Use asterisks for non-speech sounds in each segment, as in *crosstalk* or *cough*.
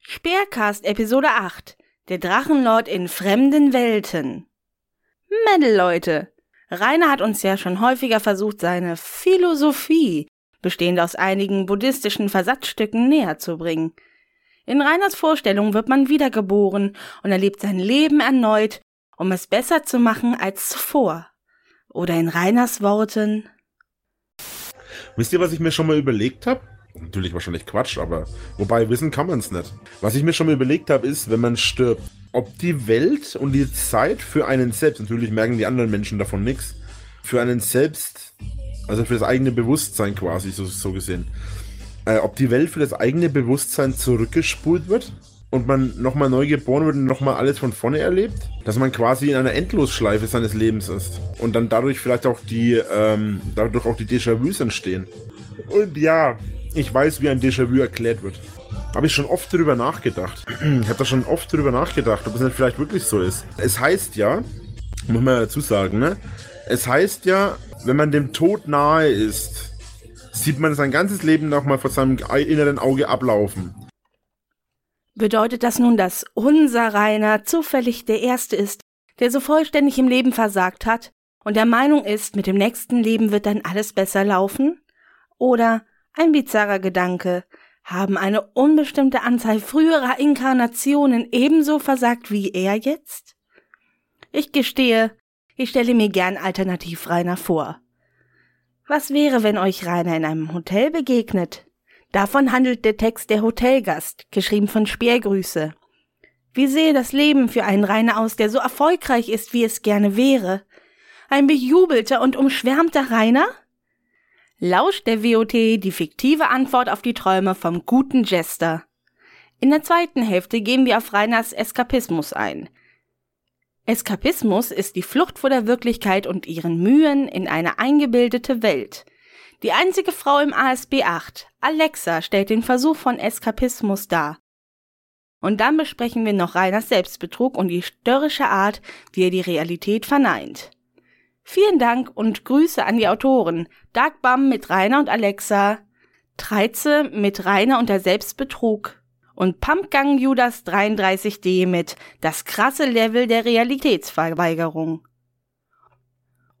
Speercast Episode 8 Der Drachenlord in fremden Welten. Mädel, Leute. Rainer hat uns ja schon häufiger versucht, seine Philosophie, bestehend aus einigen buddhistischen Versatzstücken, näher zu bringen. In Rainers Vorstellung wird man wiedergeboren und erlebt sein Leben erneut, um es besser zu machen als zuvor. Oder in Rainers Worten. Wisst ihr, was ich mir schon mal überlegt habe? Natürlich wahrscheinlich Quatsch, aber wobei wissen kann man es nicht. Was ich mir schon mal überlegt habe, ist, wenn man stirbt, ob die Welt und die Zeit für einen selbst, natürlich merken die anderen Menschen davon nichts, für einen selbst, also für das eigene Bewusstsein quasi, so, so gesehen, äh, ob die Welt für das eigene Bewusstsein zurückgespult wird und man nochmal neu geboren wird und nochmal alles von vorne erlebt, dass man quasi in einer Endlosschleife seines Lebens ist und dann dadurch vielleicht auch die, ähm, dadurch auch die Déjà-vus entstehen. Und ja, ich weiß, wie ein Déjà-vu erklärt wird. Habe ich schon oft drüber nachgedacht. *clears throat* Ich habe da schon oft drüber nachgedacht, ob es nicht vielleicht wirklich so ist. Es heißt ja, muss man dazu sagen, ne? Es heißt ja, wenn man dem Tod nahe ist, sieht man sein ganzes Leben nochmal vor seinem inneren Auge ablaufen. Bedeutet das nun, dass unser Rainer zufällig der Erste ist, der so vollständig im Leben versagt hat und der Meinung ist, mit dem nächsten Leben wird dann alles besser laufen? Oder ein bizarrer Gedanke, haben eine unbestimmte Anzahl früherer Inkarnationen ebenso versagt wie er jetzt? Ich gestehe, ich stelle mir gern alternativ Rainer vor. Was wäre, wenn euch Rainer in einem Hotel begegnet? Davon handelt der Text Der Hotelgast, geschrieben von Speergrüße. Wie sehe das Leben für einen Rainer aus, der so erfolgreich ist, wie es gerne wäre? Ein bejubelter und umschwärmter Rainer? Lauscht der WOT die fiktive Antwort auf die Träume vom guten Jester. In der zweiten Hälfte gehen wir auf Rainers Eskapismus ein. Eskapismus ist die Flucht vor der Wirklichkeit und ihren Mühen in eine eingebildete Welt – die einzige Frau im ASB 8, Alexa, stellt den Versuch von Eskapismus dar. Und dann besprechen wir noch Reiners Selbstbetrug und die störrische Art, wie er die Realität verneint. Vielen Dank und Grüße an die Autoren. Darkbum mit Rainer und Alexa, Treize mit Rainer und der Selbstbetrug und Pumpgang Judas 33D mit Das krasse Level der Realitätsverweigerung.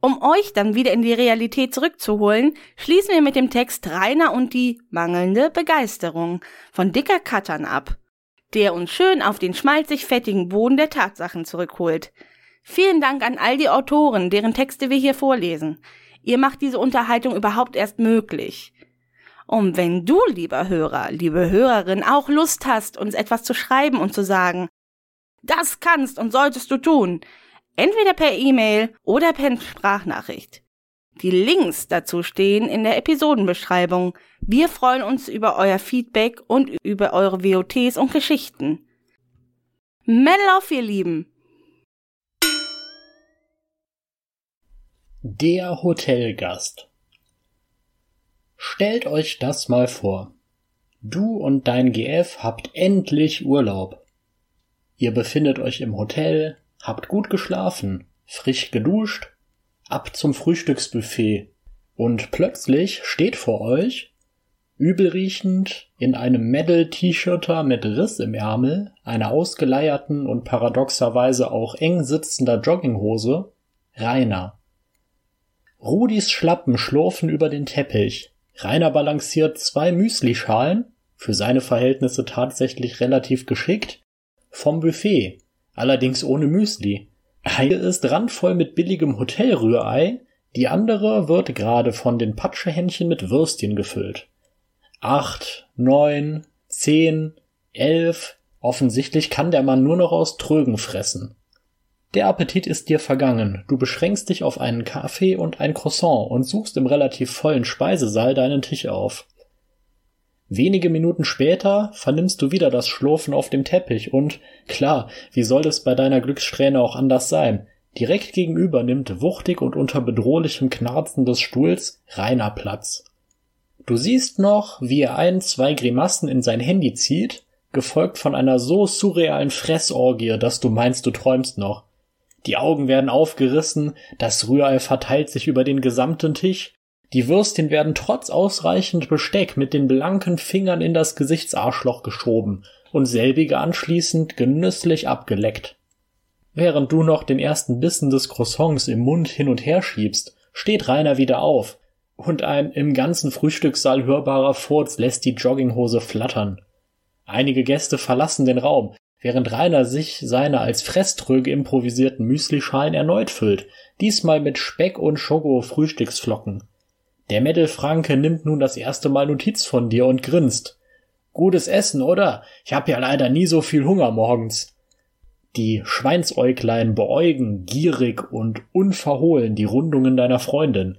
Um euch dann wieder in die Realität zurückzuholen, schließen wir mit dem Text Rainer und die mangelnde Begeisterung von Dicker Kattern ab, der uns schön auf den schmalzig fettigen Boden der Tatsachen zurückholt. Vielen Dank an all die Autoren, deren Texte wir hier vorlesen. Ihr macht diese Unterhaltung überhaupt erst möglich. Und wenn du, lieber Hörer, liebe Hörerin, auch Lust hast, uns etwas zu schreiben und zu sagen, das kannst und solltest du tun, Entweder per E-Mail oder per Sprachnachricht. Die Links dazu stehen in der Episodenbeschreibung. Wir freuen uns über euer Feedback und über eure WOTs und Geschichten. Medal auf, ihr Lieben! Der Hotelgast Stellt euch das mal vor. Du und dein GF habt endlich Urlaub. Ihr befindet euch im Hotel, habt gut geschlafen, frisch geduscht, ab zum Frühstücksbuffet. Und plötzlich steht vor euch, übelriechend, in einem Medal-T-Shirter mit Riss im Ärmel, einer ausgeleierten und paradoxerweise auch eng sitzender Jogginghose, Rainer. Rudis Schlappen schlurfen über den Teppich. Rainer balanciert zwei Müslischalen, für seine Verhältnisse tatsächlich relativ geschickt, vom Buffet allerdings ohne Müsli. Eine ist randvoll mit billigem Hotelrührei, die andere wird gerade von den Patschehändchen mit Würstchen gefüllt. Acht, neun, zehn, elf, offensichtlich kann der Mann nur noch aus Trögen fressen. Der Appetit ist dir vergangen, du beschränkst dich auf einen Kaffee und ein Croissant und suchst im relativ vollen Speisesaal deinen Tisch auf. Wenige Minuten später vernimmst du wieder das Schlurfen auf dem Teppich und, klar, wie soll es bei deiner Glückssträhne auch anders sein? Direkt gegenüber nimmt wuchtig und unter bedrohlichem Knarzen des Stuhls Rainer Platz. Du siehst noch, wie er ein, zwei Grimassen in sein Handy zieht, gefolgt von einer so surrealen Fressorgie, dass du meinst, du träumst noch. Die Augen werden aufgerissen, das Rührei verteilt sich über den gesamten Tisch, Die Würstchen werden trotz ausreichend Besteck mit den blanken Fingern in das Gesichtsarschloch geschoben und selbige anschließend genüsslich abgeleckt. Während du noch den ersten Bissen des Croissants im Mund hin und her schiebst, steht Rainer wieder auf und ein im ganzen Frühstückssaal hörbarer Furz lässt die Jogginghose flattern. Einige Gäste verlassen den Raum, während Rainer sich seine als Fresströge improvisierten Müslischalen erneut füllt, diesmal mit Speck und Schoko-Frühstücksflocken. Der Mittelfranke nimmt nun das erste Mal Notiz von dir und grinst. Gutes Essen, oder? Ich hab ja leider nie so viel Hunger morgens. Die Schweinsäuglein beäugen gierig und unverhohlen die Rundungen deiner Freundin.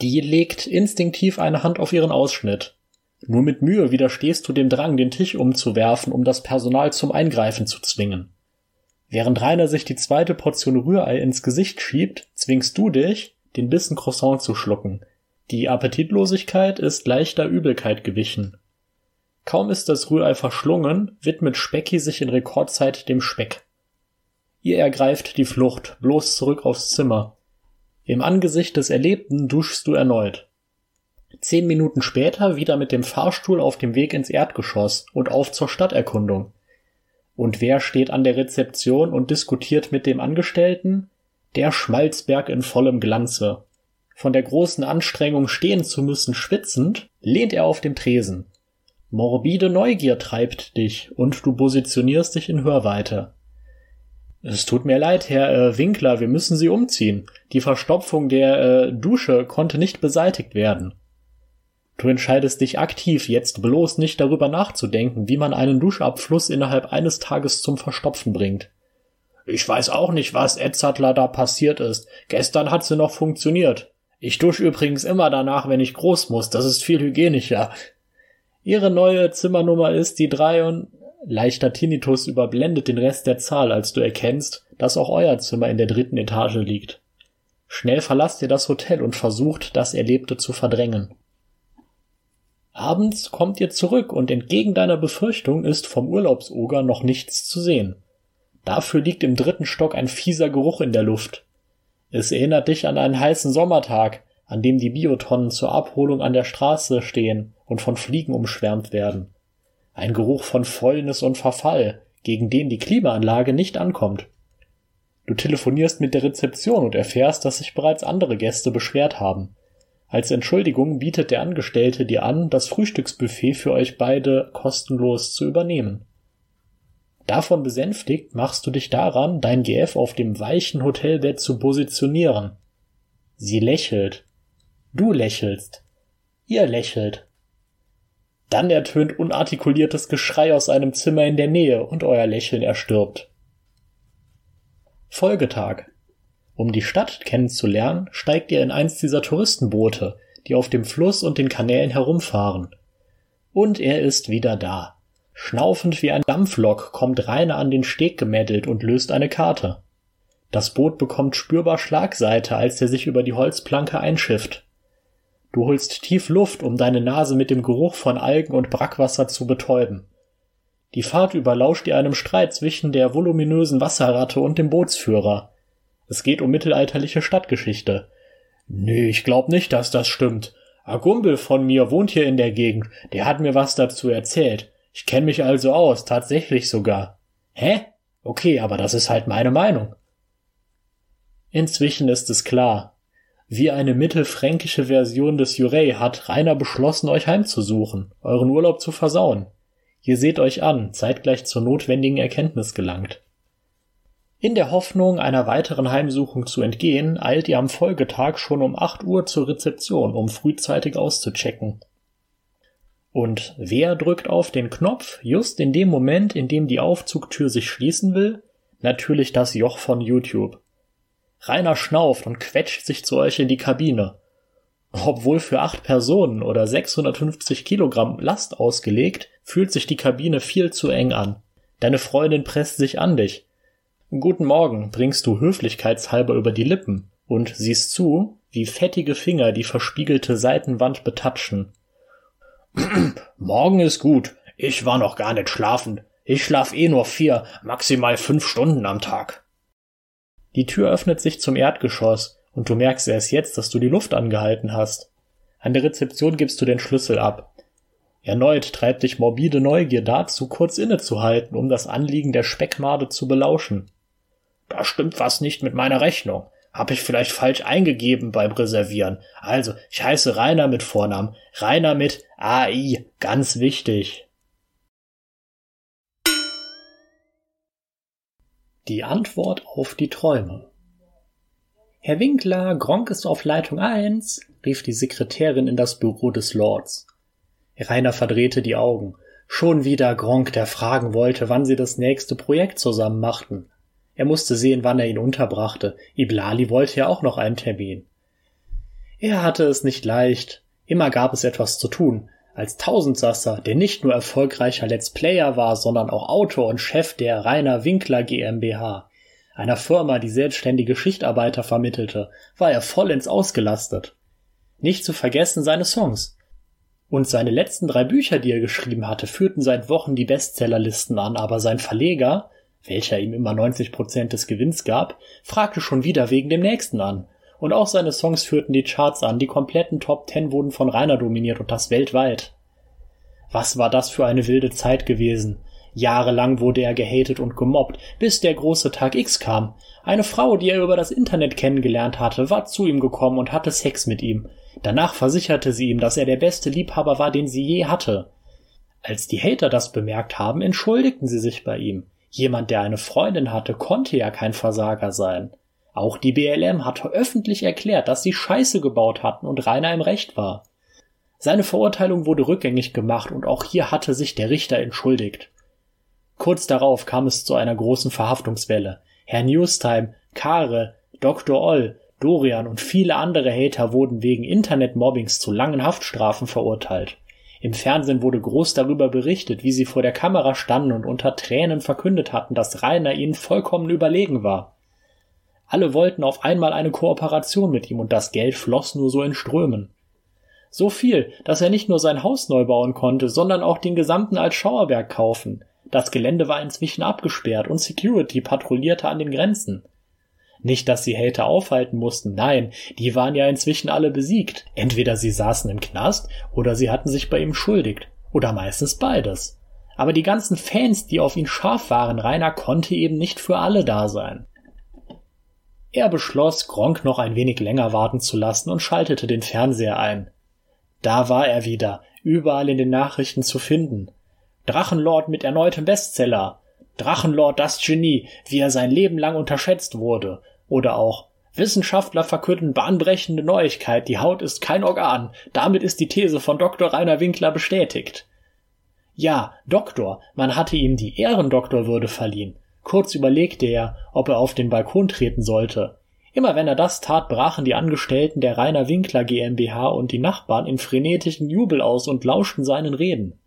Die legt instinktiv eine Hand auf ihren Ausschnitt. Nur mit Mühe widerstehst du dem Drang, den Tisch umzuwerfen, um das Personal zum Eingreifen zu zwingen. Während Rainer sich die zweite Portion Rührei ins Gesicht schiebt, zwingst du dich, den Bissen Croissant zu schlucken. Die Appetitlosigkeit ist leichter Übelkeit gewichen. Kaum ist das Rührei verschlungen, widmet Specki sich in Rekordzeit dem Speck. Ihr ergreift die Flucht, bloß zurück aufs Zimmer. Im Angesicht des Erlebten duschst du erneut. Zehn Minuten später wieder mit dem Fahrstuhl auf dem Weg ins Erdgeschoss und auf zur Stadterkundung. Und wer steht an der Rezeption und diskutiert mit dem Angestellten? Der Schmalzberg in vollem Glanze. Von der großen Anstrengung stehen zu müssen schwitzend, lehnt er auf dem Tresen. Morbide Neugier treibt dich und du positionierst dich in Hörweite. Es tut mir leid, Herr äh, Winkler, wir müssen Sie umziehen. Die Verstopfung der äh, Dusche konnte nicht beseitigt werden. Du entscheidest dich aktiv, jetzt bloß nicht darüber nachzudenken, wie man einen Duschabfluss innerhalb eines Tages zum Verstopfen bringt. Ich weiß auch nicht, was Edzardler da passiert ist. Gestern hat sie noch funktioniert. Ich dusche übrigens immer danach, wenn ich groß muss. Das ist viel hygienischer. Ihre neue Zimmernummer ist die drei und leichter Tinnitus überblendet den Rest der Zahl, als du erkennst, dass auch euer Zimmer in der dritten Etage liegt. Schnell verlasst ihr das Hotel und versucht, das Erlebte zu verdrängen. Abends kommt ihr zurück und entgegen deiner Befürchtung ist vom Urlaubsoger noch nichts zu sehen. Dafür liegt im dritten Stock ein fieser Geruch in der Luft. Es erinnert dich an einen heißen Sommertag, an dem die Biotonnen zur Abholung an der Straße stehen und von Fliegen umschwärmt werden. Ein Geruch von Fäulnis und Verfall, gegen den die Klimaanlage nicht ankommt. Du telefonierst mit der Rezeption und erfährst, dass sich bereits andere Gäste beschwert haben. Als Entschuldigung bietet der Angestellte dir an, das Frühstücksbuffet für euch beide kostenlos zu übernehmen. Davon besänftigt machst du dich daran, dein GF auf dem weichen Hotelbett zu positionieren. Sie lächelt. Du lächelst. Ihr lächelt. Dann ertönt unartikuliertes Geschrei aus einem Zimmer in der Nähe und euer Lächeln erstirbt. Folgetag. Um die Stadt kennenzulernen, steigt ihr in eins dieser Touristenboote, die auf dem Fluss und den Kanälen herumfahren. Und er ist wieder da. Schnaufend wie ein Dampflok kommt Rainer an den Steg gemädelt und löst eine Karte. Das Boot bekommt spürbar Schlagseite, als er sich über die Holzplanke einschifft. Du holst tief Luft, um deine Nase mit dem Geruch von Algen und Brackwasser zu betäuben. Die Fahrt überlauscht ihr einem Streit zwischen der voluminösen Wasserratte und dem Bootsführer. Es geht um mittelalterliche Stadtgeschichte. Nee, ich glaub nicht, dass das stimmt. A Gumbel von mir wohnt hier in der Gegend, der hat mir was dazu erzählt. Ich kenne mich also aus, tatsächlich sogar. Hä? Okay, aber das ist halt meine Meinung. Inzwischen ist es klar. Wie eine mittelfränkische Version des Jurei hat Rainer beschlossen, euch heimzusuchen, euren Urlaub zu versauen. Ihr seht euch an, zeitgleich zur notwendigen Erkenntnis gelangt. In der Hoffnung, einer weiteren Heimsuchung zu entgehen, eilt ihr am Folgetag schon um 8 Uhr zur Rezeption, um frühzeitig auszuchecken. Und wer drückt auf den Knopf just in dem Moment, in dem die Aufzugtür sich schließen will? Natürlich das Joch von YouTube. Rainer schnauft und quetscht sich zu euch in die Kabine. Obwohl für acht Personen oder 650 Kilogramm Last ausgelegt, fühlt sich die Kabine viel zu eng an. Deine Freundin presst sich an dich. Guten Morgen bringst du höflichkeitshalber über die Lippen und siehst zu, wie fettige Finger die verspiegelte Seitenwand betatschen. *clears throat* Morgen ist gut. Ich war noch gar nicht schlafen. Ich schlaf eh nur vier, maximal fünf Stunden am Tag. Die Tür öffnet sich zum Erdgeschoss Und du merkst erst jetzt, dass du die Luft angehalten hast. An der Rezeption gibst du den Schlüssel ab. Erneut treibt dich morbide Neugier dazu, kurz innezuhalten, um das Anliegen der Speckmade zu belauschen. Da stimmt was nicht mit meiner Rechnung. Hab ich vielleicht falsch eingegeben beim Reservieren. Also, ich heiße Rainer mit Vornamen. Rainer mit AI. Ganz wichtig. Die Antwort auf die Träume. Herr Winkler, Gronk ist auf Leitung 1, rief die Sekretärin in das Büro des Lords. Rainer verdrehte die Augen. Schon wieder Gronk, der fragen wollte, wann sie das nächste Projekt zusammen machten. Er musste sehen, wann er ihn unterbrachte. Iblali wollte ja auch noch einen Termin. Er hatte es nicht leicht. Immer gab es etwas zu tun. Als Tausendsasser, der nicht nur erfolgreicher Let's Player war, sondern auch Autor und Chef der Rainer Winkler GmbH, einer Firma, die selbstständige Schichtarbeiter vermittelte, war er vollends ausgelastet. Nicht zu vergessen seine Songs. Und seine letzten drei Bücher, die er geschrieben hatte, führten seit Wochen die Bestsellerlisten an, aber sein Verleger, welcher ihm immer 90 Prozent des Gewinns gab, fragte schon wieder wegen dem nächsten an. Und auch seine Songs führten die Charts an, die kompletten Top Ten wurden von Rainer dominiert und das weltweit. Was war das für eine wilde Zeit gewesen? Jahrelang wurde er gehatet und gemobbt, bis der große Tag X kam. Eine Frau, die er über das Internet kennengelernt hatte, war zu ihm gekommen und hatte Sex mit ihm. Danach versicherte sie ihm, dass er der beste Liebhaber war, den sie je hatte. Als die Hater das bemerkt haben, entschuldigten sie sich bei ihm. Jemand, der eine Freundin hatte, konnte ja kein Versager sein. Auch die BLM hatte öffentlich erklärt, dass sie Scheiße gebaut hatten und Rainer im Recht war. Seine Verurteilung wurde rückgängig gemacht und auch hier hatte sich der Richter entschuldigt. Kurz darauf kam es zu einer großen Verhaftungswelle. Herr Newstime, Kare, Dr. Oll, Dorian und viele andere Hater wurden wegen Internetmobbings zu langen Haftstrafen verurteilt. Im Fernsehen wurde groß darüber berichtet, wie sie vor der Kamera standen und unter Tränen verkündet hatten, dass Rainer ihnen vollkommen überlegen war. Alle wollten auf einmal eine Kooperation mit ihm und das Geld floss nur so in Strömen. So viel, dass er nicht nur sein Haus neu bauen konnte, sondern auch den gesamten Altschauerberg kaufen. Das Gelände war inzwischen abgesperrt und Security patrouillierte an den Grenzen. Nicht, dass sie Hater aufhalten mussten, nein, die waren ja inzwischen alle besiegt. Entweder sie saßen im Knast oder sie hatten sich bei ihm schuldigt. Oder meistens beides. Aber die ganzen Fans, die auf ihn scharf waren, Rainer konnte eben nicht für alle da sein. Er beschloss, Gronk noch ein wenig länger warten zu lassen und schaltete den Fernseher ein. Da war er wieder, überall in den Nachrichten zu finden. Drachenlord mit erneutem Bestseller. Drachenlord das Genie, wie er sein Leben lang unterschätzt wurde. Oder auch Wissenschaftler verkünden bahnbrechende Neuigkeit, die Haut ist kein Organ. Damit ist die These von Dr. Rainer Winkler bestätigt. Ja, Doktor, man hatte ihm die Ehrendoktorwürde verliehen. Kurz überlegte er, ob er auf den Balkon treten sollte. Immer wenn er das tat, brachen die Angestellten der Rainer Winkler GmbH und die Nachbarn in frenetischen Jubel aus und lauschten seinen Reden.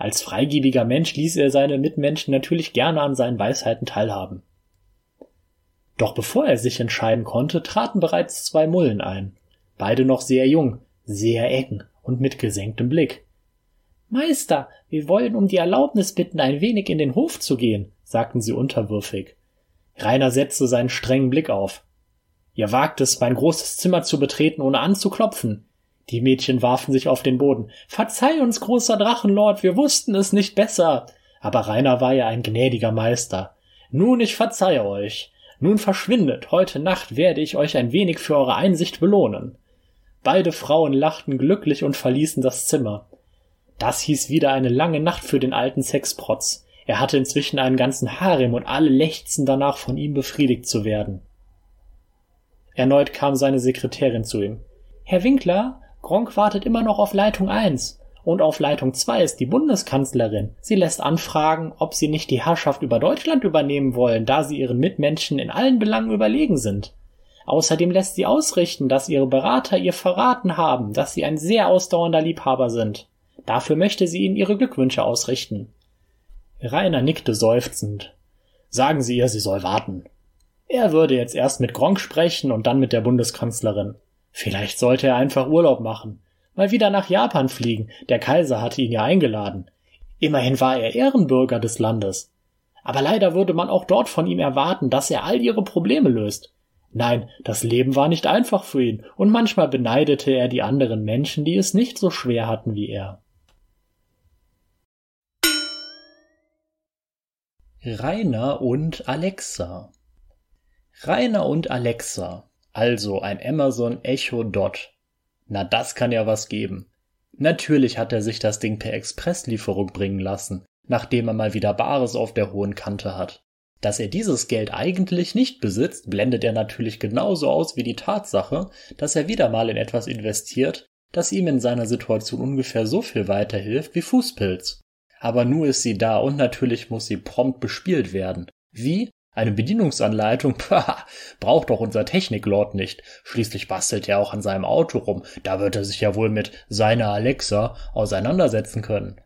Als freigebiger Mensch ließ er seine Mitmenschen natürlich gerne an seinen Weisheiten teilhaben. Doch bevor er sich entscheiden konnte, traten bereits zwei Mullen ein. Beide noch sehr jung, sehr eng und mit gesenktem Blick. Meister, wir wollen um die Erlaubnis bitten, ein wenig in den Hof zu gehen, sagten sie unterwürfig. Rainer setzte seinen strengen Blick auf. Ihr wagt es, mein großes Zimmer zu betreten, ohne anzuklopfen. Die Mädchen warfen sich auf den Boden. Verzeih uns, großer Drachenlord, wir wussten es nicht besser. Aber Rainer war ja ein gnädiger Meister. Nun, ich verzeihe euch. Nun verschwindet, heute Nacht werde ich euch ein wenig für eure Einsicht belohnen. Beide Frauen lachten glücklich und verließen das Zimmer. Das hieß wieder eine lange Nacht für den alten Sexprotz. Er hatte inzwischen einen ganzen Harem und alle lechzten danach, von ihm befriedigt zu werden. Erneut kam seine Sekretärin zu ihm. Herr Winkler, Gronk wartet immer noch auf Leitung 1. Und auf Leitung 2 ist die Bundeskanzlerin. Sie lässt anfragen, ob sie nicht die Herrschaft über Deutschland übernehmen wollen, da sie ihren Mitmenschen in allen Belangen überlegen sind. Außerdem lässt sie ausrichten, dass ihre Berater ihr verraten haben, dass sie ein sehr ausdauernder Liebhaber sind. Dafür möchte sie ihnen ihre Glückwünsche ausrichten. Rainer nickte seufzend. Sagen Sie ihr, sie soll warten. Er würde jetzt erst mit Gronk sprechen und dann mit der Bundeskanzlerin. Vielleicht sollte er einfach Urlaub machen. Mal wieder nach Japan fliegen. Der Kaiser hatte ihn ja eingeladen. Immerhin war er Ehrenbürger des Landes. Aber leider würde man auch dort von ihm erwarten, dass er all ihre Probleme löst. Nein, das Leben war nicht einfach für ihn, und manchmal beneidete er die anderen Menschen, die es nicht so schwer hatten wie er. Rainer und Alexa Rainer und Alexa, also ein Amazon Echo Dot. Na, das kann ja was geben. Natürlich hat er sich das Ding per Expresslieferung bringen lassen, nachdem er mal wieder Bares auf der hohen Kante hat. Dass er dieses Geld eigentlich nicht besitzt, blendet er natürlich genauso aus wie die Tatsache, dass er wieder mal in etwas investiert, das ihm in seiner Situation ungefähr so viel weiterhilft wie Fußpilz. Aber nur ist sie da und natürlich muss sie prompt bespielt werden. Wie? Eine Bedienungsanleitung? *laughs* Pah, braucht doch unser Techniklord nicht. Schließlich bastelt er auch an seinem Auto rum. Da wird er sich ja wohl mit seiner Alexa auseinandersetzen können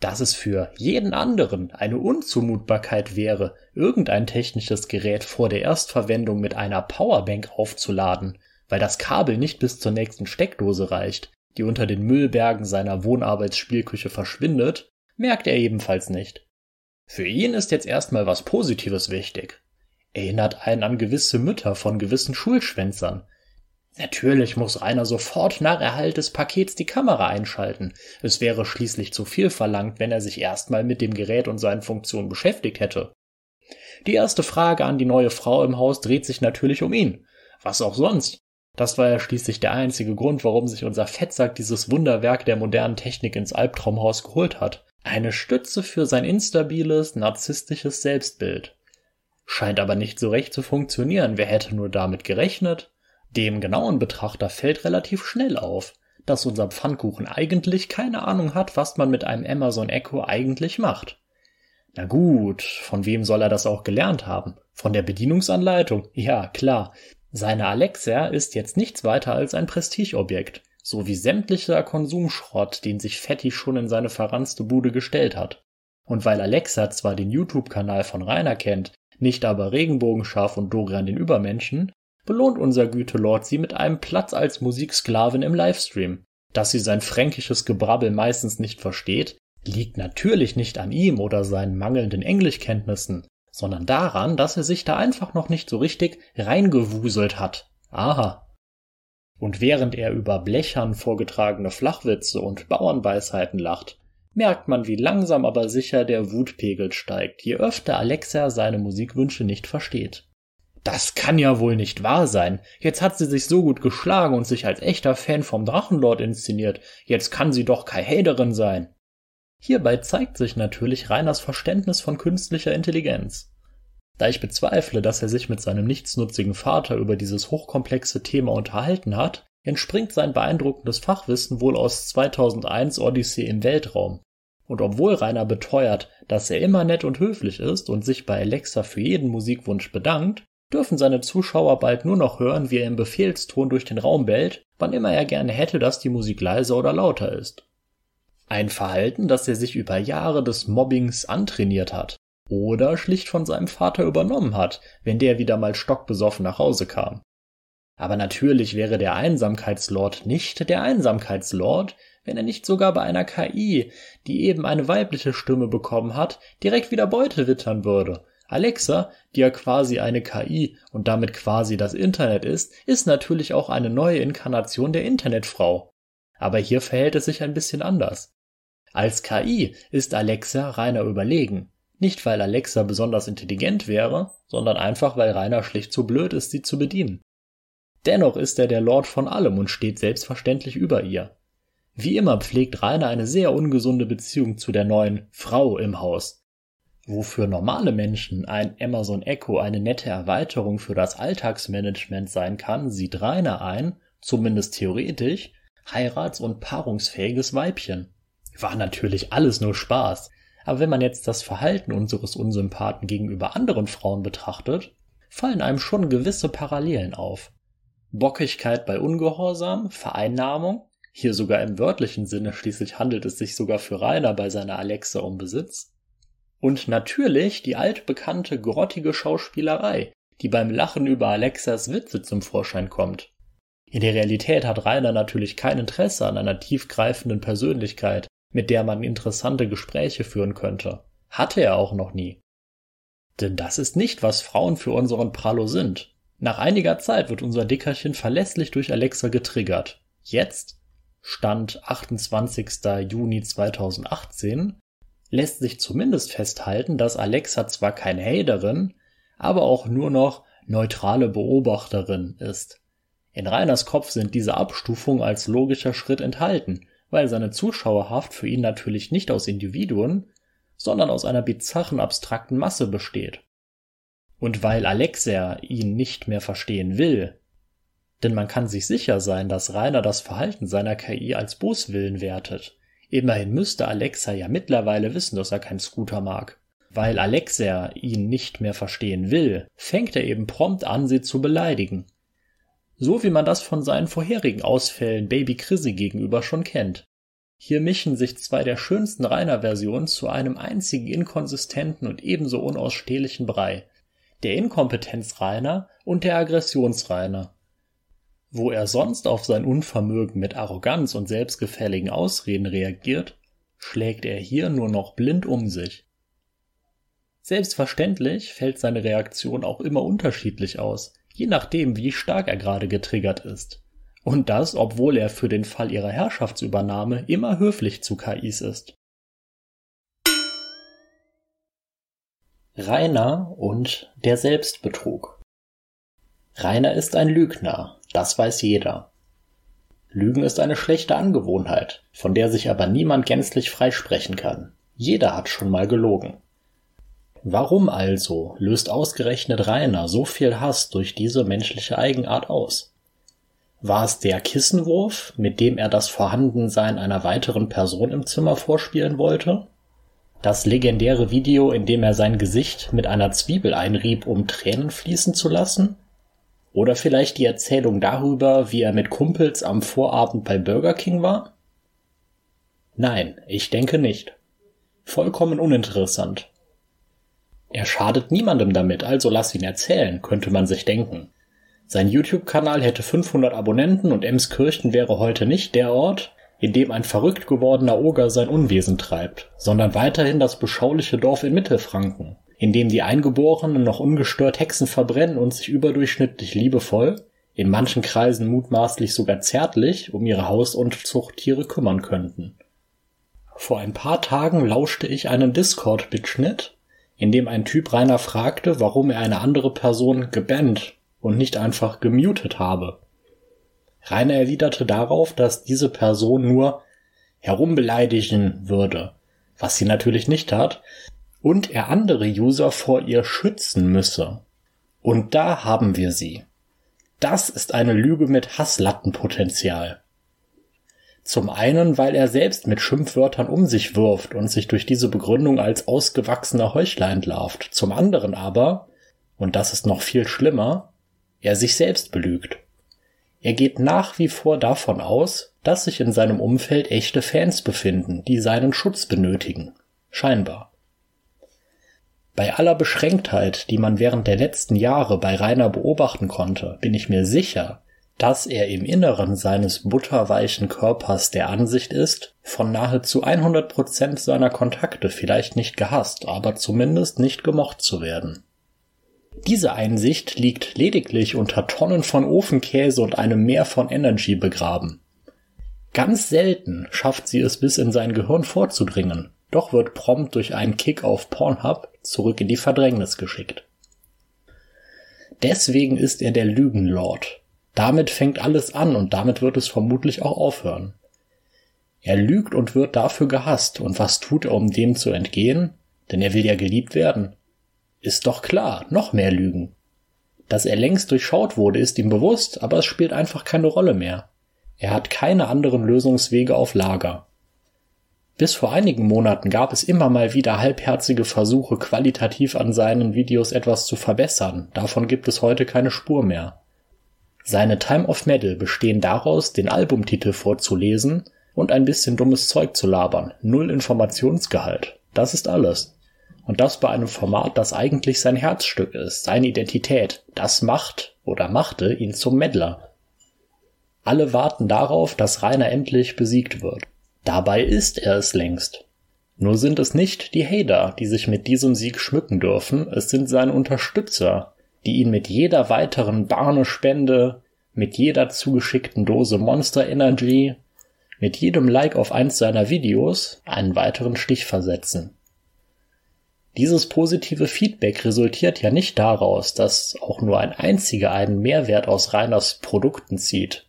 dass es für jeden anderen eine Unzumutbarkeit wäre, irgendein technisches Gerät vor der Erstverwendung mit einer Powerbank aufzuladen, weil das Kabel nicht bis zur nächsten Steckdose reicht, die unter den Müllbergen seiner Wohnarbeitsspielküche verschwindet, merkt er ebenfalls nicht. Für ihn ist jetzt erstmal was Positives wichtig. Erinnert einen an gewisse Mütter von gewissen Schulschwänzern, Natürlich muss Rainer sofort nach Erhalt des Pakets die Kamera einschalten. Es wäre schließlich zu viel verlangt, wenn er sich erstmal mit dem Gerät und seinen Funktionen beschäftigt hätte. Die erste Frage an die neue Frau im Haus dreht sich natürlich um ihn. Was auch sonst? Das war ja schließlich der einzige Grund, warum sich unser Fettsack dieses Wunderwerk der modernen Technik ins Albtraumhaus geholt hat. Eine Stütze für sein instabiles, narzisstisches Selbstbild. Scheint aber nicht so recht zu funktionieren. Wer hätte nur damit gerechnet? Dem genauen Betrachter fällt relativ schnell auf, dass unser Pfannkuchen eigentlich keine Ahnung hat, was man mit einem Amazon Echo eigentlich macht. Na gut, von wem soll er das auch gelernt haben? Von der Bedienungsanleitung? Ja, klar. Seine Alexa ist jetzt nichts weiter als ein Prestigeobjekt, so wie sämtlicher Konsumschrott, den sich Fetti schon in seine verranzte Bude gestellt hat. Und weil Alexa zwar den YouTube-Kanal von Rainer kennt, nicht aber Regenbogenschaf und Dorian den Übermenschen, belohnt unser Gütelord sie mit einem Platz als Musiksklavin im Livestream. Dass sie sein fränkisches Gebrabbel meistens nicht versteht, liegt natürlich nicht an ihm oder seinen mangelnden Englischkenntnissen, sondern daran, dass er sich da einfach noch nicht so richtig reingewuselt hat. Aha. Und während er über Blechern vorgetragene Flachwitze und Bauernweisheiten lacht, merkt man, wie langsam aber sicher der Wutpegel steigt, je öfter Alexa seine Musikwünsche nicht versteht. Das kann ja wohl nicht wahr sein. Jetzt hat sie sich so gut geschlagen und sich als echter Fan vom Drachenlord inszeniert. Jetzt kann sie doch keine Haterin sein. Hierbei zeigt sich natürlich Reiners Verständnis von künstlicher Intelligenz. Da ich bezweifle, dass er sich mit seinem nichtsnutzigen Vater über dieses hochkomplexe Thema unterhalten hat, entspringt sein beeindruckendes Fachwissen wohl aus 2001 Odyssee im Weltraum. Und obwohl Rainer beteuert, dass er immer nett und höflich ist und sich bei Alexa für jeden Musikwunsch bedankt, dürfen seine Zuschauer bald nur noch hören, wie er im Befehlston durch den Raum bellt, wann immer er gerne hätte, dass die Musik leiser oder lauter ist. Ein Verhalten, das er sich über Jahre des Mobbings antrainiert hat oder schlicht von seinem Vater übernommen hat, wenn der wieder mal stockbesoffen nach Hause kam. Aber natürlich wäre der Einsamkeitslord nicht der Einsamkeitslord, wenn er nicht sogar bei einer KI, die eben eine weibliche Stimme bekommen hat, direkt wieder Beute wittern würde Alexa, die ja quasi eine KI und damit quasi das Internet ist, ist natürlich auch eine neue Inkarnation der Internetfrau. Aber hier verhält es sich ein bisschen anders. Als KI ist Alexa Rainer überlegen. Nicht weil Alexa besonders intelligent wäre, sondern einfach weil Rainer schlicht zu blöd ist, sie zu bedienen. Dennoch ist er der Lord von allem und steht selbstverständlich über ihr. Wie immer pflegt Rainer eine sehr ungesunde Beziehung zu der neuen Frau im Haus, Wofür normale Menschen ein Amazon Echo eine nette Erweiterung für das Alltagsmanagement sein kann, sieht Rainer ein, zumindest theoretisch, heirats- und paarungsfähiges Weibchen. War natürlich alles nur Spaß. Aber wenn man jetzt das Verhalten unseres Unsympathen gegenüber anderen Frauen betrachtet, fallen einem schon gewisse Parallelen auf. Bockigkeit bei Ungehorsam, Vereinnahmung, hier sogar im wörtlichen Sinne, schließlich handelt es sich sogar für Rainer bei seiner Alexa um Besitz, und natürlich die altbekannte grottige Schauspielerei, die beim Lachen über Alexas Witze zum Vorschein kommt. In der Realität hat Rainer natürlich kein Interesse an einer tiefgreifenden Persönlichkeit, mit der man interessante Gespräche führen könnte. Hatte er auch noch nie. Denn das ist nicht, was Frauen für unseren Prallo sind. Nach einiger Zeit wird unser Dickerchen verlässlich durch Alexa getriggert. Jetzt, Stand 28. Juni 2018, lässt sich zumindest festhalten, dass Alexa zwar keine Haterin, aber auch nur noch neutrale Beobachterin ist. In Rainers Kopf sind diese Abstufungen als logischer Schritt enthalten, weil seine Zuschauerhaft für ihn natürlich nicht aus Individuen, sondern aus einer bizarren abstrakten Masse besteht. Und weil Alexia ihn nicht mehr verstehen will, denn man kann sich sicher sein, dass Rainer das Verhalten seiner KI als Boswillen wertet. Immerhin müsste Alexa ja mittlerweile wissen, dass er keinen Scooter mag. Weil Alexia ihn nicht mehr verstehen will, fängt er eben prompt an, sie zu beleidigen. So wie man das von seinen vorherigen Ausfällen Baby Chrissy gegenüber schon kennt. Hier mischen sich zwei der schönsten Rainer-Versionen zu einem einzigen inkonsistenten und ebenso unausstehlichen Brei. Der Inkompetenz-Rainer und der Aggressions-Rainer. Wo er sonst auf sein Unvermögen mit Arroganz und selbstgefälligen Ausreden reagiert, schlägt er hier nur noch blind um sich. Selbstverständlich fällt seine Reaktion auch immer unterschiedlich aus, je nachdem, wie stark er gerade getriggert ist. Und das, obwohl er für den Fall ihrer Herrschaftsübernahme immer höflich zu KIs ist. Rainer und der Selbstbetrug. Rainer ist ein Lügner, das weiß jeder. Lügen ist eine schlechte Angewohnheit, von der sich aber niemand gänzlich freisprechen kann. Jeder hat schon mal gelogen. Warum also löst ausgerechnet Rainer so viel Hass durch diese menschliche Eigenart aus? War es der Kissenwurf, mit dem er das Vorhandensein einer weiteren Person im Zimmer vorspielen wollte? Das legendäre Video, in dem er sein Gesicht mit einer Zwiebel einrieb, um Tränen fließen zu lassen? Oder vielleicht die Erzählung darüber, wie er mit Kumpels am Vorabend bei Burger King war? Nein, ich denke nicht. Vollkommen uninteressant. Er schadet niemandem damit, also lass ihn erzählen, könnte man sich denken. Sein YouTube-Kanal hätte 500 Abonnenten und Emskirchen wäre heute nicht der Ort, in dem ein verrückt gewordener Oger sein Unwesen treibt, sondern weiterhin das beschauliche Dorf in Mittelfranken, in dem die Eingeborenen noch ungestört Hexen verbrennen und sich überdurchschnittlich liebevoll, in manchen Kreisen mutmaßlich sogar zärtlich, um ihre Haus- und Zuchttiere kümmern könnten. Vor ein paar Tagen lauschte ich einen Discord-Bitschnitt, in dem ein Typ Rainer fragte, warum er eine andere Person gebannt und nicht einfach gemutet habe. Rainer erwiderte darauf, dass diese Person nur herumbeleidigen würde, was sie natürlich nicht tat, und er andere User vor ihr schützen müsse. Und da haben wir sie. Das ist eine Lüge mit Hasslattenpotenzial. Zum einen, weil er selbst mit Schimpfwörtern um sich wirft und sich durch diese Begründung als ausgewachsener Heuchler entlarvt. Zum anderen aber, und das ist noch viel schlimmer, er sich selbst belügt. Er geht nach wie vor davon aus, dass sich in seinem Umfeld echte Fans befinden, die seinen Schutz benötigen. Scheinbar. Bei aller Beschränktheit, die man während der letzten Jahre bei Rainer beobachten konnte, bin ich mir sicher, dass er im Inneren seines butterweichen Körpers der Ansicht ist, von nahezu 100 Prozent seiner Kontakte vielleicht nicht gehasst, aber zumindest nicht gemocht zu werden. Diese Einsicht liegt lediglich unter Tonnen von Ofenkäse und einem Meer von Energy begraben. Ganz selten schafft sie es bis in sein Gehirn vorzudringen, doch wird prompt durch einen Kick auf Pornhub zurück in die Verdrängnis geschickt. Deswegen ist er der Lügenlord, damit fängt alles an und damit wird es vermutlich auch aufhören. Er lügt und wird dafür gehasst, und was tut er, um dem zu entgehen? Denn er will ja geliebt werden. Ist doch klar, noch mehr Lügen. Dass er längst durchschaut wurde, ist ihm bewusst, aber es spielt einfach keine Rolle mehr. Er hat keine anderen Lösungswege auf Lager. Bis vor einigen Monaten gab es immer mal wieder halbherzige Versuche, qualitativ an seinen Videos etwas zu verbessern. Davon gibt es heute keine Spur mehr. Seine Time of Metal bestehen daraus, den Albumtitel vorzulesen und ein bisschen dummes Zeug zu labern. Null Informationsgehalt. Das ist alles. Und das bei einem Format, das eigentlich sein Herzstück ist, seine Identität. Das macht oder machte ihn zum Meddler. Alle warten darauf, dass Rainer endlich besiegt wird. Dabei ist er es längst. Nur sind es nicht die Hater, die sich mit diesem Sieg schmücken dürfen, es sind seine Unterstützer, die ihn mit jeder weiteren Barnespende, mit jeder zugeschickten Dose Monster Energy, mit jedem Like auf eins seiner Videos einen weiteren Stich versetzen. Dieses positive Feedback resultiert ja nicht daraus, dass auch nur ein einziger einen Mehrwert aus Reiners Produkten zieht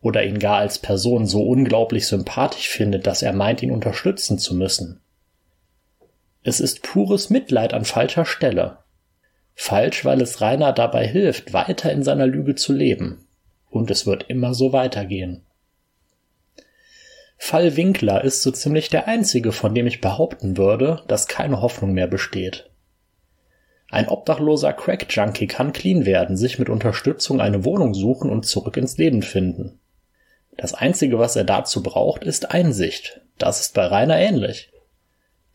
oder ihn gar als Person so unglaublich sympathisch findet, dass er meint, ihn unterstützen zu müssen. Es ist pures Mitleid an falscher Stelle. Falsch, weil es Rainer dabei hilft, weiter in seiner Lüge zu leben. Und es wird immer so weitergehen. Fall Winkler ist so ziemlich der einzige, von dem ich behaupten würde, dass keine Hoffnung mehr besteht. Ein obdachloser Crack-Junkie kann clean werden, sich mit Unterstützung eine Wohnung suchen und zurück ins Leben finden. Das einzige, was er dazu braucht, ist Einsicht. Das ist bei Rainer ähnlich.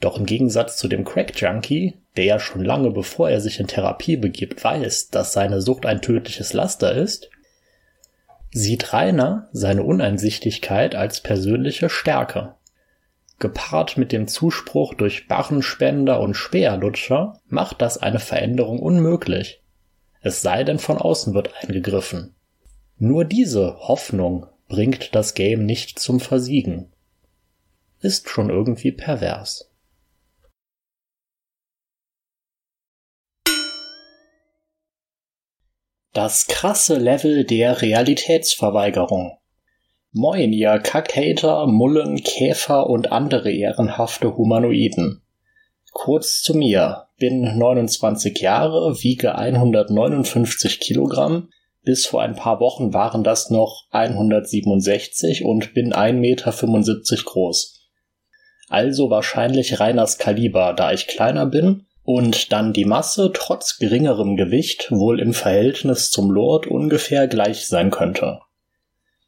Doch im Gegensatz zu dem Crack-Junkie, der ja schon lange bevor er sich in Therapie begibt, weiß, dass seine Sucht ein tödliches Laster ist, sieht Rainer seine Uneinsichtigkeit als persönliche Stärke. Gepaart mit dem Zuspruch durch Barrenspender und Speerlutscher macht das eine Veränderung unmöglich. Es sei denn, von außen wird eingegriffen. Nur diese Hoffnung bringt das Game nicht zum Versiegen. Ist schon irgendwie pervers. Das krasse Level der Realitätsverweigerung. Moin, ihr Kackhater, Mullen, Käfer und andere ehrenhafte Humanoiden. Kurz zu mir. Bin 29 Jahre, wiege 159 Kilogramm. Bis vor ein paar Wochen waren das noch 167 und bin 1,75 Meter groß. Also wahrscheinlich Reiners Kaliber, da ich kleiner bin und dann die Masse trotz geringerem Gewicht wohl im Verhältnis zum Lord ungefähr gleich sein könnte.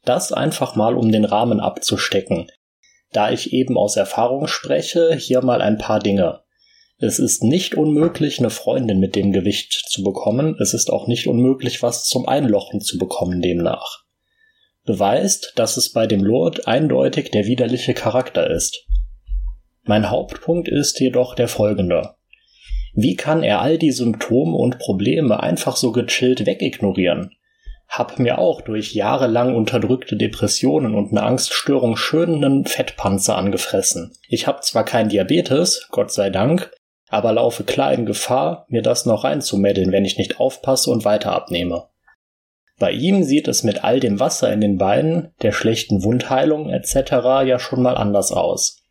Das einfach mal um den Rahmen abzustecken. Da ich eben aus Erfahrung spreche, hier mal ein paar Dinge. Es ist nicht unmöglich, eine Freundin mit dem Gewicht zu bekommen, es ist auch nicht unmöglich, was zum Einlochen zu bekommen demnach. Beweist, dass es bei dem Lord eindeutig der widerliche Charakter ist. Mein Hauptpunkt ist jedoch der folgende. Wie kann er all die Symptome und Probleme einfach so gechillt wegignorieren? Hab mir auch durch jahrelang unterdrückte Depressionen und eine Angststörung schön einen Fettpanzer angefressen. Ich hab zwar kein Diabetes, Gott sei Dank, aber laufe klar in Gefahr, mir das noch reinzumeddeln, wenn ich nicht aufpasse und weiter abnehme. Bei ihm sieht es mit all dem Wasser in den Beinen, der schlechten Wundheilung etc. ja schon mal anders aus.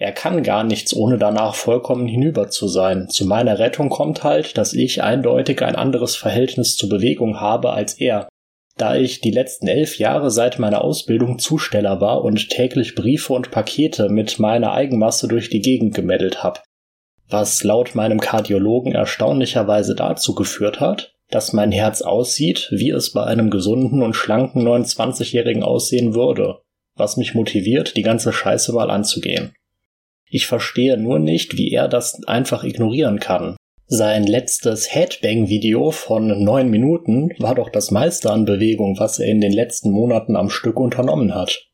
Er kann gar nichts, ohne danach vollkommen hinüber zu sein. Zu meiner Rettung kommt halt, dass ich eindeutig ein anderes Verhältnis zur Bewegung habe als er, da ich die letzten elf Jahre seit meiner Ausbildung Zusteller war und täglich Briefe und Pakete mit meiner Eigenmasse durch die Gegend gemeldet habe. Was laut meinem Kardiologen erstaunlicherweise dazu geführt hat, dass mein Herz aussieht, wie es bei einem gesunden und schlanken 29-Jährigen aussehen würde, was mich motiviert, die ganze Scheiße mal anzugehen. Ich verstehe nur nicht, wie er das einfach ignorieren kann. Sein letztes Headbang-Video von neun Minuten war doch das meiste an Bewegung, was er in den letzten Monaten am Stück unternommen hat.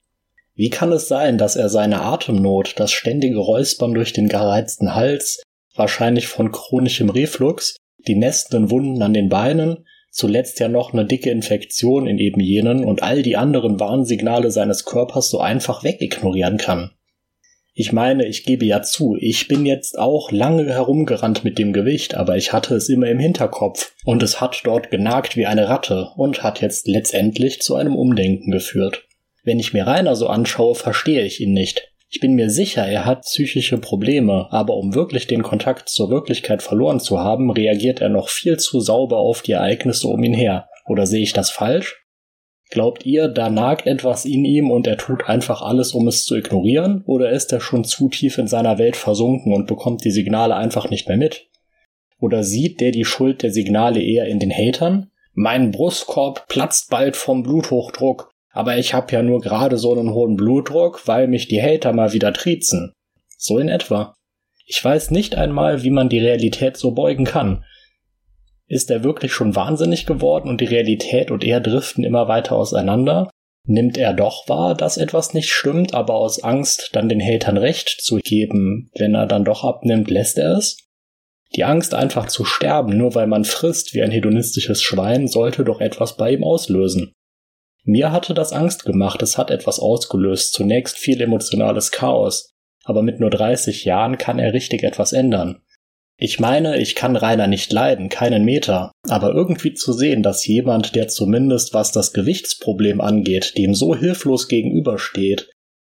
Wie kann es sein, dass er seine Atemnot, das ständige Räuspern durch den gereizten Hals, wahrscheinlich von chronischem Reflux, die nestenden Wunden an den Beinen, zuletzt ja noch eine dicke Infektion in eben jenen und all die anderen Warnsignale seines Körpers so einfach wegignorieren kann? Ich meine, ich gebe ja zu, ich bin jetzt auch lange herumgerannt mit dem Gewicht, aber ich hatte es immer im Hinterkopf und es hat dort genagt wie eine Ratte und hat jetzt letztendlich zu einem Umdenken geführt. Wenn ich mir Rainer so anschaue, verstehe ich ihn nicht. Ich bin mir sicher, er hat psychische Probleme, aber um wirklich den Kontakt zur Wirklichkeit verloren zu haben, reagiert er noch viel zu sauber auf die Ereignisse um ihn her. Oder sehe ich das falsch? Glaubt ihr, da nagt etwas in ihm und er tut einfach alles, um es zu ignorieren? Oder ist er schon zu tief in seiner Welt versunken und bekommt die Signale einfach nicht mehr mit? Oder sieht der die Schuld der Signale eher in den Hatern? Mein Brustkorb platzt bald vom Bluthochdruck, aber ich hab ja nur gerade so einen hohen Blutdruck, weil mich die Hater mal wieder triezen. So in etwa. Ich weiß nicht einmal, wie man die Realität so beugen kann. Ist er wirklich schon wahnsinnig geworden und die Realität und er driften immer weiter auseinander? Nimmt er doch wahr, dass etwas nicht stimmt, aber aus Angst, dann den Hatern Recht zu geben, wenn er dann doch abnimmt, lässt er es? Die Angst einfach zu sterben, nur weil man frisst wie ein hedonistisches Schwein, sollte doch etwas bei ihm auslösen. Mir hatte das Angst gemacht, es hat etwas ausgelöst, zunächst viel emotionales Chaos, aber mit nur 30 Jahren kann er richtig etwas ändern. Ich meine, ich kann Rainer nicht leiden, keinen Meter, aber irgendwie zu sehen, dass jemand, der zumindest was das Gewichtsproblem angeht, dem so hilflos gegenübersteht,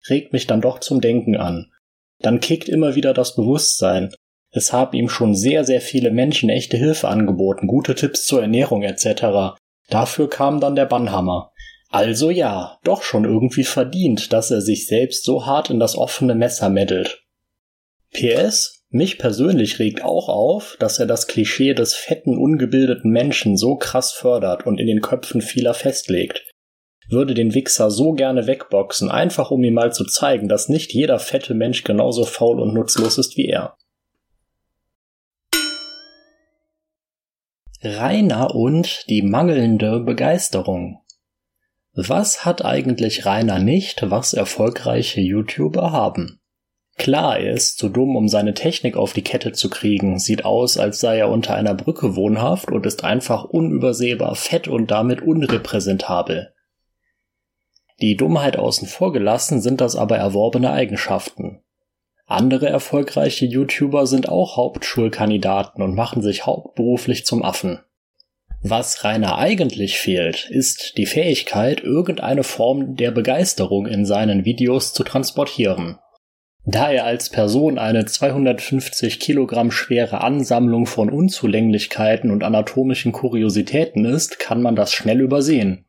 regt mich dann doch zum Denken an. Dann kickt immer wieder das Bewusstsein. Es haben ihm schon sehr, sehr viele Menschen echte Hilfe angeboten, gute Tipps zur Ernährung etc. Dafür kam dann der Bannhammer. Also ja, doch schon irgendwie verdient, dass er sich selbst so hart in das offene Messer meddelt. PS, mich persönlich regt auch auf, dass er das Klischee des fetten, ungebildeten Menschen so krass fördert und in den Köpfen vieler festlegt. Würde den Wichser so gerne wegboxen, einfach um ihm mal zu zeigen, dass nicht jeder fette Mensch genauso faul und nutzlos ist wie er. Rainer und die mangelnde Begeisterung. Was hat eigentlich Rainer nicht, was erfolgreiche YouTuber haben? Klar, er ist zu dumm, um seine Technik auf die Kette zu kriegen, sieht aus, als sei er unter einer Brücke wohnhaft und ist einfach unübersehbar fett und damit unrepräsentabel. Die Dummheit außen vor gelassen sind das aber erworbene Eigenschaften. Andere erfolgreiche YouTuber sind auch Hauptschulkandidaten und machen sich hauptberuflich zum Affen. Was Rainer eigentlich fehlt, ist die Fähigkeit, irgendeine Form der Begeisterung in seinen Videos zu transportieren. Da er als Person eine 250 Kilogramm schwere Ansammlung von Unzulänglichkeiten und anatomischen Kuriositäten ist, kann man das schnell übersehen.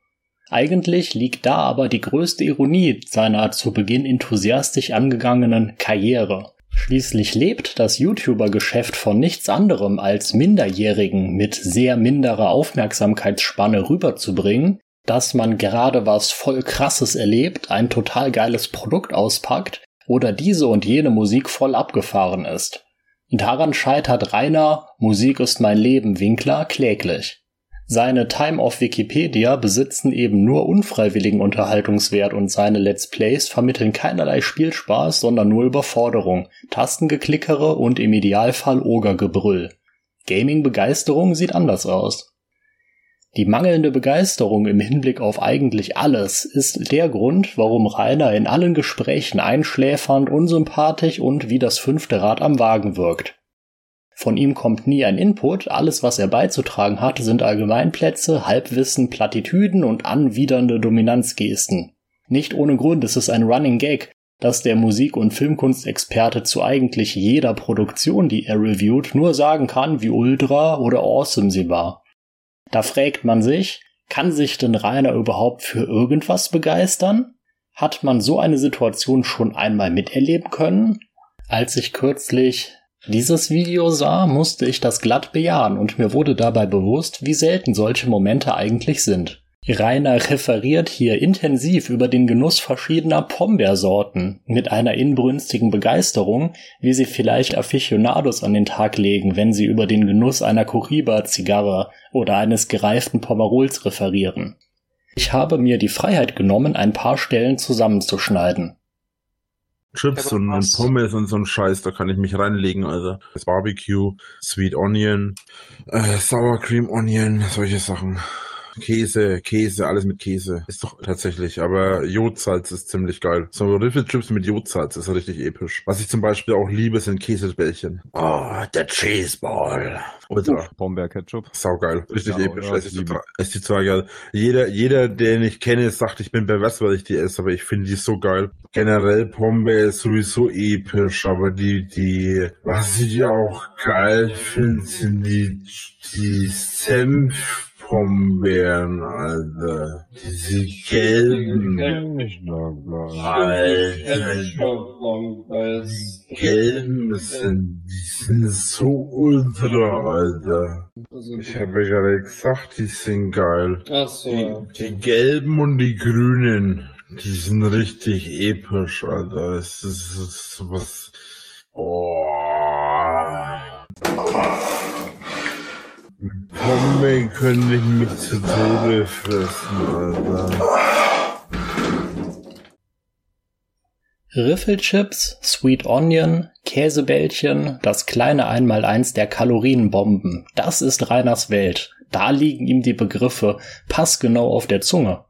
Eigentlich liegt da aber die größte Ironie seiner zu Beginn enthusiastisch angegangenen Karriere. Schließlich lebt das YouTuber-Geschäft von nichts anderem als Minderjährigen mit sehr minderer Aufmerksamkeitsspanne rüberzubringen, dass man gerade was voll krasses erlebt, ein total geiles Produkt auspackt oder diese und jene Musik voll abgefahren ist. Daran scheitert Rainer Musik ist mein Leben Winkler kläglich. Seine Time of Wikipedia besitzen eben nur unfreiwilligen Unterhaltungswert und seine Let's Plays vermitteln keinerlei Spielspaß, sondern nur Überforderung, Tastengeklickere und im Idealfall Ogergebrüll. Gaming-Begeisterung sieht anders aus. Die mangelnde Begeisterung im Hinblick auf eigentlich alles ist der Grund, warum Rainer in allen Gesprächen einschläfernd, unsympathisch und wie das fünfte Rad am Wagen wirkt. Von ihm kommt nie ein Input, alles was er beizutragen hat, sind Allgemeinplätze, Halbwissen, Plattitüden und anwidernde Dominanzgesten. Nicht ohne Grund ist es ein Running Gag, dass der Musik- und Filmkunstexperte zu eigentlich jeder Produktion, die er reviewt, nur sagen kann, wie ultra oder awesome sie war. Da fragt man sich, kann sich denn Rainer überhaupt für irgendwas begeistern? Hat man so eine Situation schon einmal miterleben können? Als ich kürzlich dieses Video sah, musste ich das glatt bejahen und mir wurde dabei bewusst, wie selten solche Momente eigentlich sind. Rainer referiert hier intensiv über den Genuss verschiedener Pombeersorten mit einer inbrünstigen Begeisterung, wie sie vielleicht Aficionados an den Tag legen, wenn sie über den Genuss einer Coriba-Zigarre oder eines gereiften Pomerols referieren. Ich habe mir die Freiheit genommen, ein paar Stellen zusammenzuschneiden. Chips und, und, Pommes und so ein Scheiß, da kann ich mich reinlegen, also das Barbecue, Sweet Onion, äh, Sour Cream Onion, solche Sachen. Käse, Käse, alles mit Käse. Ist doch tatsächlich, aber Jodsalz ist ziemlich geil. So Riffelchips mit Jodsalz ist richtig episch. Was ich zum Beispiel auch liebe, sind Käsebällchen. Oh, der Cheeseball. Oder Pombeer-Ketchup. Saugeil. Richtig ja, episch. Es ist, total, es ist total geil. Jeder, jeder, den ich kenne, sagt, ich bin pervers, weil ich die esse, aber ich finde die so geil. Generell Pombeer ist sowieso episch, aber die, die, was ich auch geil finde, sind die, die Senf Brombeeren, Alter. Diese gelben. Alter. Gelben sind, die sind so ultra, Alter. Ich habe ja gerade gesagt, die sind geil. Ach so. Die, die gelben und die grünen, die sind richtig episch, Alter. Es ist, es ist was. Oh. Pombe können nicht mich zu Tode fressen, Alter. Riffelchips, Sweet Onion, Käsebällchen, das kleine Einmaleins der Kalorienbomben, das ist Reiners Welt. Da liegen ihm die Begriffe passgenau auf der Zunge.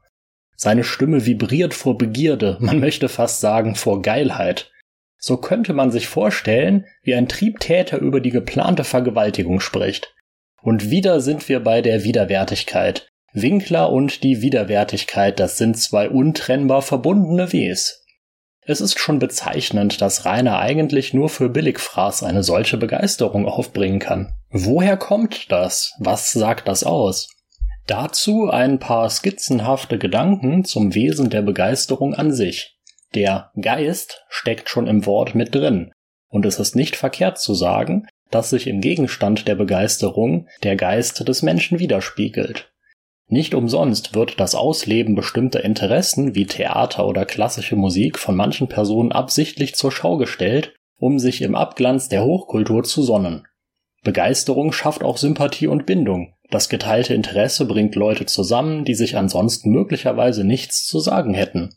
Seine Stimme vibriert vor Begierde, man *laughs* möchte fast sagen vor Geilheit. So könnte man sich vorstellen, wie ein Triebtäter über die geplante Vergewaltigung spricht. Und wieder sind wir bei der Widerwärtigkeit. Winkler und die Widerwärtigkeit, das sind zwei untrennbar verbundene Ws. Es ist schon bezeichnend, dass Rainer eigentlich nur für Billigfraß eine solche Begeisterung aufbringen kann. Woher kommt das? Was sagt das aus? Dazu ein paar skizzenhafte Gedanken zum Wesen der Begeisterung an sich. Der Geist steckt schon im Wort mit drin, und es ist nicht verkehrt zu sagen, dass sich im Gegenstand der Begeisterung der Geist des Menschen widerspiegelt. Nicht umsonst wird das Ausleben bestimmter Interessen wie Theater oder klassische Musik von manchen Personen absichtlich zur Schau gestellt, um sich im Abglanz der Hochkultur zu sonnen. Begeisterung schafft auch Sympathie und Bindung. Das geteilte Interesse bringt Leute zusammen, die sich ansonsten möglicherweise nichts zu sagen hätten.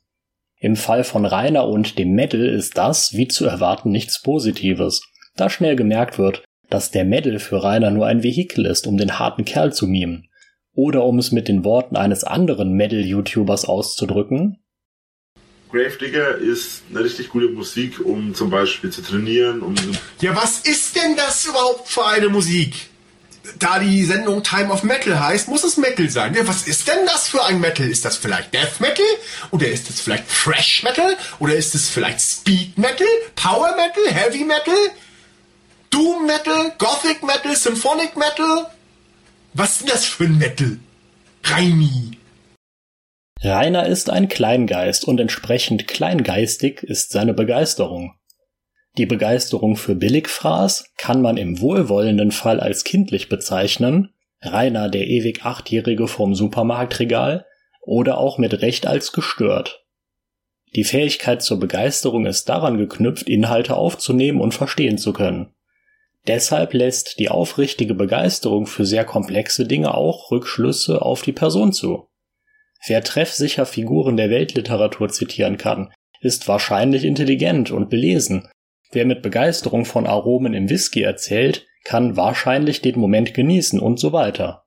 Im Fall von Rainer und dem Metal ist das, wie zu erwarten, nichts Positives da schnell gemerkt wird, dass der Medal für Rainer nur ein Vehikel ist, um den harten Kerl zu mimen. Oder um es mit den Worten eines anderen Metal-YouTubers auszudrücken. Gravedigger ist eine richtig gute Musik, um zum Beispiel zu trainieren. Um ja, was ist denn das überhaupt für eine Musik? Da die Sendung Time of Metal heißt, muss es Metal sein. Ja, was ist denn das für ein Metal? Ist das vielleicht Death Metal? Oder ist es vielleicht Fresh Metal? Oder ist es vielleicht Speed Metal? Power Metal? Heavy Metal? Doom Metal, Gothic Metal, Symphonic Metal? Was ist das für ein Metal? Reini. Rainer ist ein Kleingeist und entsprechend kleingeistig ist seine Begeisterung. Die Begeisterung für Billigfraß kann man im wohlwollenden Fall als kindlich bezeichnen, Rainer der ewig Achtjährige vom Supermarktregal, oder auch mit Recht als gestört. Die Fähigkeit zur Begeisterung ist daran geknüpft, Inhalte aufzunehmen und verstehen zu können. Deshalb lässt die aufrichtige Begeisterung für sehr komplexe Dinge auch Rückschlüsse auf die Person zu. Wer treffsicher Figuren der Weltliteratur zitieren kann, ist wahrscheinlich intelligent und belesen. Wer mit Begeisterung von Aromen im Whisky erzählt, kann wahrscheinlich den Moment genießen und so weiter.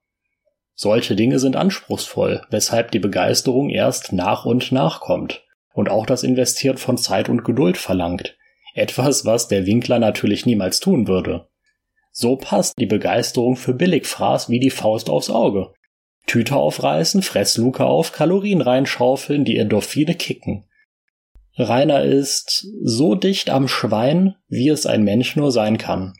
Solche Dinge sind anspruchsvoll, weshalb die Begeisterung erst nach und nach kommt und auch das Investieren von Zeit und Geduld verlangt, etwas, was der Winkler natürlich niemals tun würde. So passt die Begeisterung für Billigfraß wie die Faust aufs Auge. Tüte aufreißen, Fressluke auf, Kalorien reinschaufeln, die Endorphine kicken. Rainer ist so dicht am Schwein, wie es ein Mensch nur sein kann.